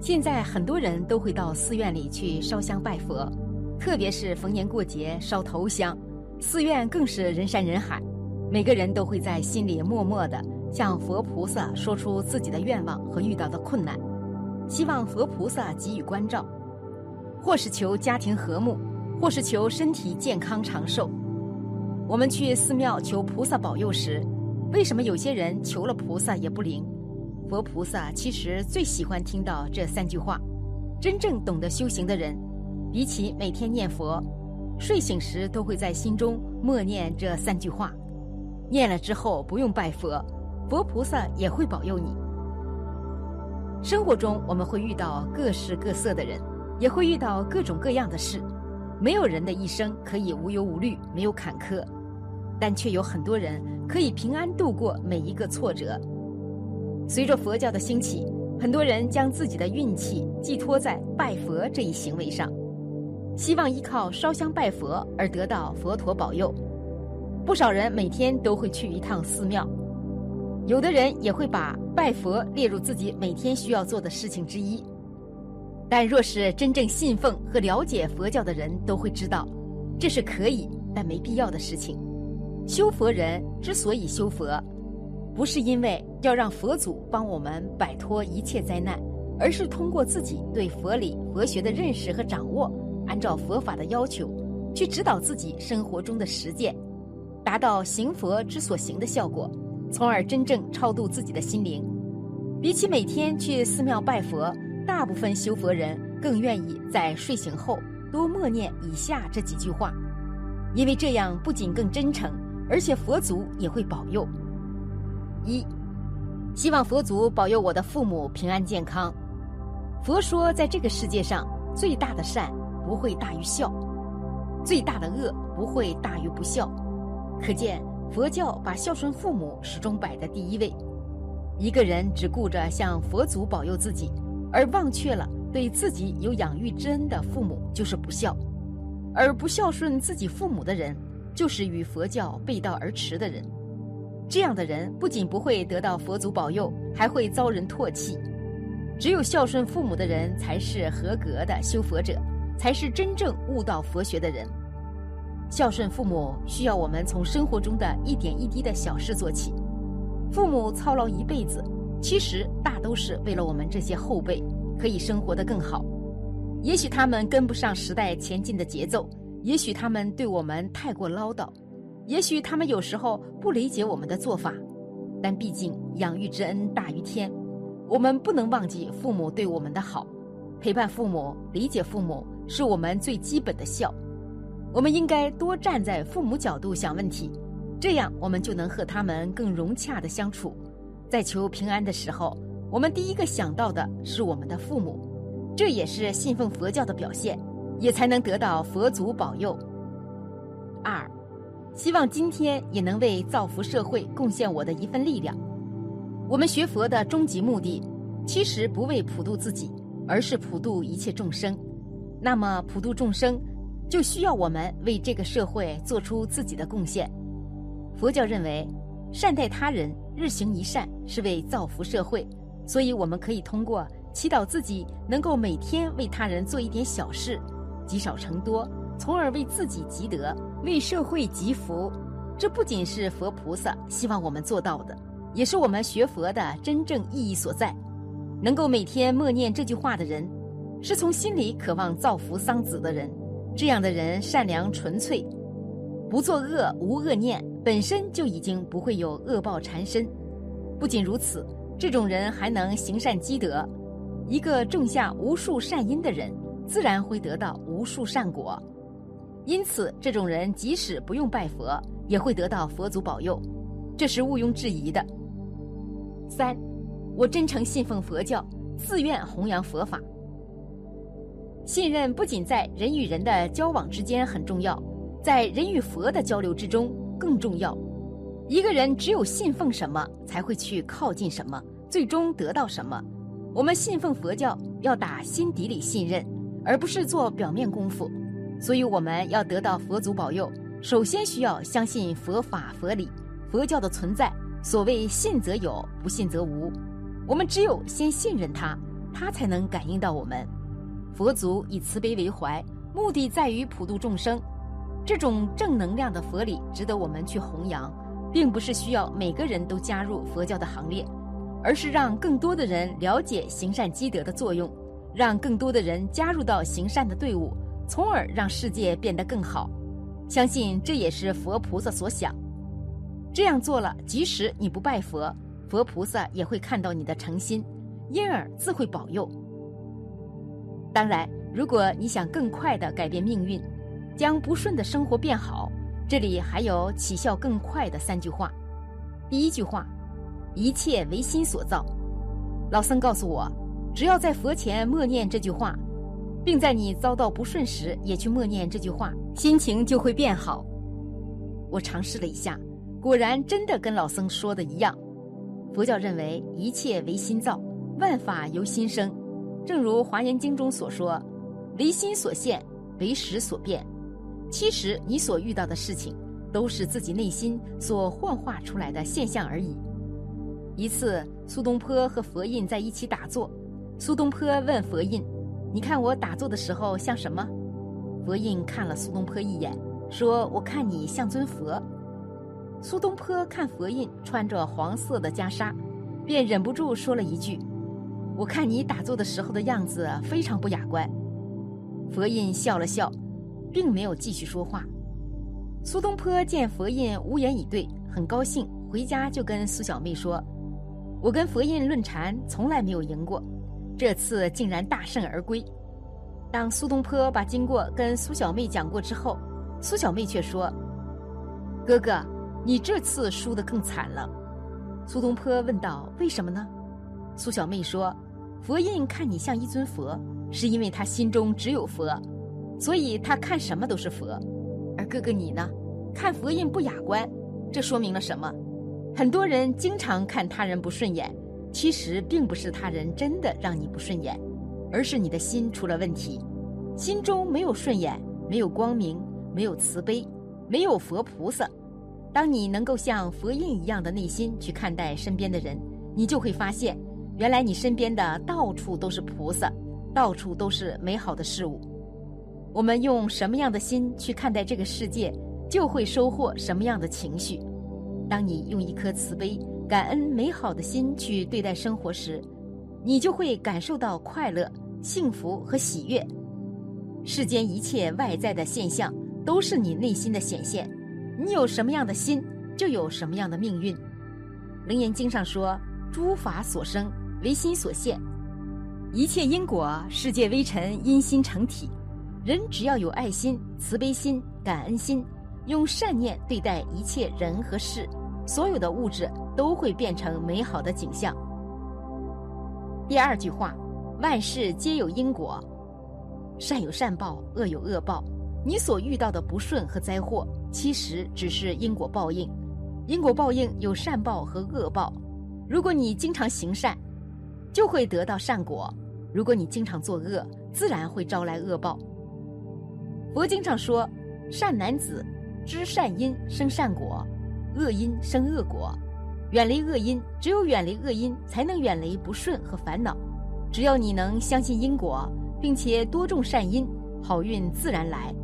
现在很多人都会到寺院里去烧香拜佛，特别是逢年过节烧头香，寺院更是人山人海。每个人都会在心里默默的向佛菩萨说出自己的愿望和遇到的困难，希望佛菩萨给予关照，或是求家庭和睦，或是求身体健康长寿。我们去寺庙求菩萨保佑时，为什么有些人求了菩萨也不灵？佛菩萨其实最喜欢听到这三句话。真正懂得修行的人，比起每天念佛，睡醒时都会在心中默念这三句话。念了之后不用拜佛，佛菩萨也会保佑你。生活中我们会遇到各式各色的人，也会遇到各种各样的事。没有人的一生可以无忧无虑、没有坎坷，但却有很多人可以平安度过每一个挫折。随着佛教的兴起，很多人将自己的运气寄托在拜佛这一行为上，希望依靠烧香拜佛而得到佛陀保佑。不少人每天都会去一趟寺庙，有的人也会把拜佛列入自己每天需要做的事情之一。但若是真正信奉和了解佛教的人，都会知道，这是可以但没必要的事情。修佛人之所以修佛，不是因为要让佛祖帮我们摆脱一切灾难，而是通过自己对佛理、佛学的认识和掌握，按照佛法的要求，去指导自己生活中的实践，达到行佛之所行的效果，从而真正超度自己的心灵。比起每天去寺庙拜佛，大部分修佛人更愿意在睡醒后多默念以下这几句话，因为这样不仅更真诚，而且佛祖也会保佑。一，希望佛祖保佑我的父母平安健康。佛说，在这个世界上，最大的善不会大于孝，最大的恶不会大于不孝。可见，佛教把孝顺父母始终摆在第一位。一个人只顾着向佛祖保佑自己，而忘却了对自己有养育之恩的父母，就是不孝；而不孝顺自己父母的人，就是与佛教背道而驰的人。这样的人不仅不会得到佛祖保佑，还会遭人唾弃。只有孝顺父母的人，才是合格的修佛者，才是真正悟道佛学的人。孝顺父母需要我们从生活中的一点一滴的小事做起。父母操劳一辈子，其实大都是为了我们这些后辈可以生活得更好。也许他们跟不上时代前进的节奏，也许他们对我们太过唠叨。也许他们有时候不理解我们的做法，但毕竟养育之恩大于天，我们不能忘记父母对我们的好。陪伴父母、理解父母是我们最基本的孝。我们应该多站在父母角度想问题，这样我们就能和他们更融洽的相处。在求平安的时候，我们第一个想到的是我们的父母，这也是信奉佛教的表现，也才能得到佛祖保佑。二。希望今天也能为造福社会贡献我的一份力量。我们学佛的终极目的，其实不为普度自己，而是普度一切众生。那么普度众生，就需要我们为这个社会做出自己的贡献。佛教认为，善待他人，日行一善，是为造福社会。所以，我们可以通过祈祷自己能够每天为他人做一点小事，积少成多，从而为自己积德。为社会积福，这不仅是佛菩萨希望我们做到的，也是我们学佛的真正意义所在。能够每天默念这句话的人，是从心里渴望造福桑梓的人。这样的人善良纯粹，不作恶，无恶念，本身就已经不会有恶报缠身。不仅如此，这种人还能行善积德。一个种下无数善因的人，自然会得到无数善果。因此，这种人即使不用拜佛，也会得到佛祖保佑，这是毋庸置疑的。三，我真诚信奉佛教，自愿弘扬佛法。信任不仅在人与人的交往之间很重要，在人与佛的交流之中更重要。一个人只有信奉什么，才会去靠近什么，最终得到什么。我们信奉佛教，要打心底里信任，而不是做表面功夫。所以我们要得到佛祖保佑，首先需要相信佛法佛理，佛教的存在。所谓信则有，不信则无。我们只有先信任它，他才能感应到我们。佛祖以慈悲为怀，目的在于普度众生。这种正能量的佛理值得我们去弘扬，并不是需要每个人都加入佛教的行列，而是让更多的人了解行善积德的作用，让更多的人加入到行善的队伍，从而让世界变得更好。相信这也是佛菩萨所想。这样做了，即使你不拜佛，佛菩萨也会看到你的诚心，因而自会保佑。当然，如果你想更快的改变命运，将不顺的生活变好，这里还有起效更快的三句话。第一句话，一切唯心所造。老僧告诉我，只要在佛前默念这句话，并在你遭到不顺时也去默念这句话，心情就会变好。我尝试了一下，果然真的跟老僧说的一样。佛教认为一切唯心造，万法由心生。正如《华严经》中所说：“唯心所现，唯识所变。”其实你所遇到的事情，都是自己内心所幻化出来的现象而已。一次，苏东坡和佛印在一起打坐，苏东坡问佛印：“你看我打坐的时候像什么？”佛印看了苏东坡一眼，说：“我看你像尊佛。”苏东坡看佛印穿着黄色的袈裟，便忍不住说了一句。我看你打坐的时候的样子非常不雅观。佛印笑了笑，并没有继续说话。苏东坡见佛印无言以对，很高兴，回家就跟苏小妹说：“我跟佛印论禅从来没有赢过，这次竟然大胜而归。”当苏东坡把经过跟苏小妹讲过之后，苏小妹却说：“哥哥，你这次输得更惨了。”苏东坡问道：“为什么呢？”苏小妹说。佛印看你像一尊佛，是因为他心中只有佛，所以他看什么都是佛。而哥哥你呢，看佛印不雅观，这说明了什么？很多人经常看他人不顺眼，其实并不是他人真的让你不顺眼，而是你的心出了问题，心中没有顺眼，没有光明，没有慈悲，没有佛菩萨。当你能够像佛印一样的内心去看待身边的人，你就会发现。原来你身边的到处都是菩萨，到处都是美好的事物。我们用什么样的心去看待这个世界，就会收获什么样的情绪。当你用一颗慈悲、感恩、美好的心去对待生活时，你就会感受到快乐、幸福和喜悦。世间一切外在的现象都是你内心的显现。你有什么样的心，就有什么样的命运。《楞严经》上说：“诸法所生。”唯心所现，一切因果，世界微尘因心成体。人只要有爱心、慈悲心、感恩心，用善念对待一切人和事，所有的物质都会变成美好的景象。第二句话，万事皆有因果，善有善报，恶有恶报。你所遇到的不顺和灾祸，其实只是因果报应。因果报应有善报和恶报。如果你经常行善，就会得到善果。如果你经常作恶，自然会招来恶报。佛经上说：“善男子知善因生善果，恶因生恶果。远离恶因，只有远离恶因，才能远离不顺和烦恼。只要你能相信因果，并且多种善因，好运自然来。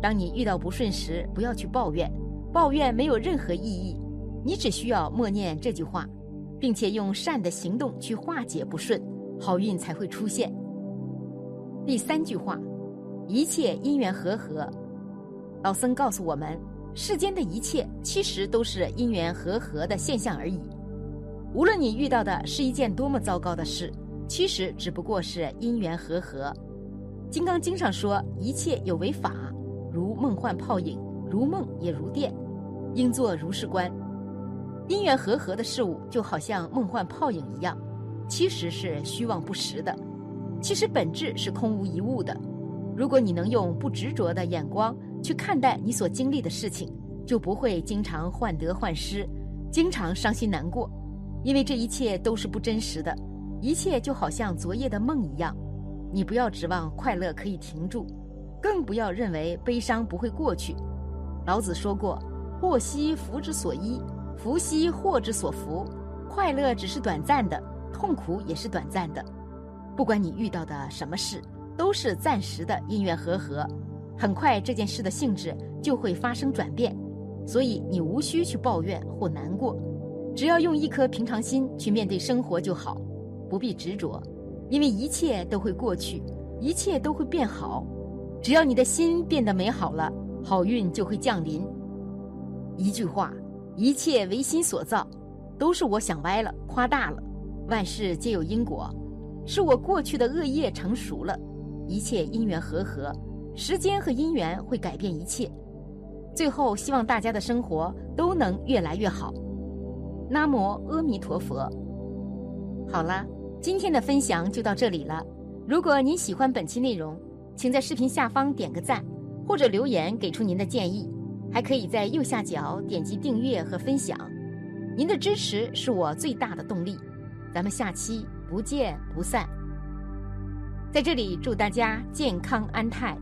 当你遇到不顺时，不要去抱怨，抱怨没有任何意义。你只需要默念这句话。”并且用善的行动去化解不顺，好运才会出现。第三句话，一切因缘和合。老僧告诉我们，世间的一切其实都是因缘和合的现象而已。无论你遇到的是一件多么糟糕的事，其实只不过是因缘和合。《金刚经》上说，一切有为法，如梦幻泡影，如梦也如电，应作如是观。因缘和合的事物就好像梦幻泡影一样，其实是虚妄不实的，其实本质是空无一物的。如果你能用不执着的眼光去看待你所经历的事情，就不会经常患得患失，经常伤心难过，因为这一切都是不真实的，一切就好像昨夜的梦一样。你不要指望快乐可以停住，更不要认为悲伤不会过去。老子说过：“祸兮福之所依。”福兮祸之所伏，快乐只是短暂的，痛苦也是短暂的。不管你遇到的什么事，都是暂时的因缘和合，很快这件事的性质就会发生转变，所以你无需去抱怨或难过，只要用一颗平常心去面对生活就好，不必执着，因为一切都会过去，一切都会变好，只要你的心变得美好了，好运就会降临。一句话，一切唯心所造，都是我想歪了、夸大了。万事皆有因果，是我过去的恶业成熟了，一切因缘和合，时间和因缘会改变一切。最后，希望大家的生活都能越来越好。南无阿弥陀佛。好了，今天的分享就到这里了。如果您喜欢本期内容，请在视频下方点个赞，或者留言给出您的建议。还可以在右下角点击订阅和分享，您的支持是我最大的动力。咱们下期不见不散。在这里祝大家健康安泰。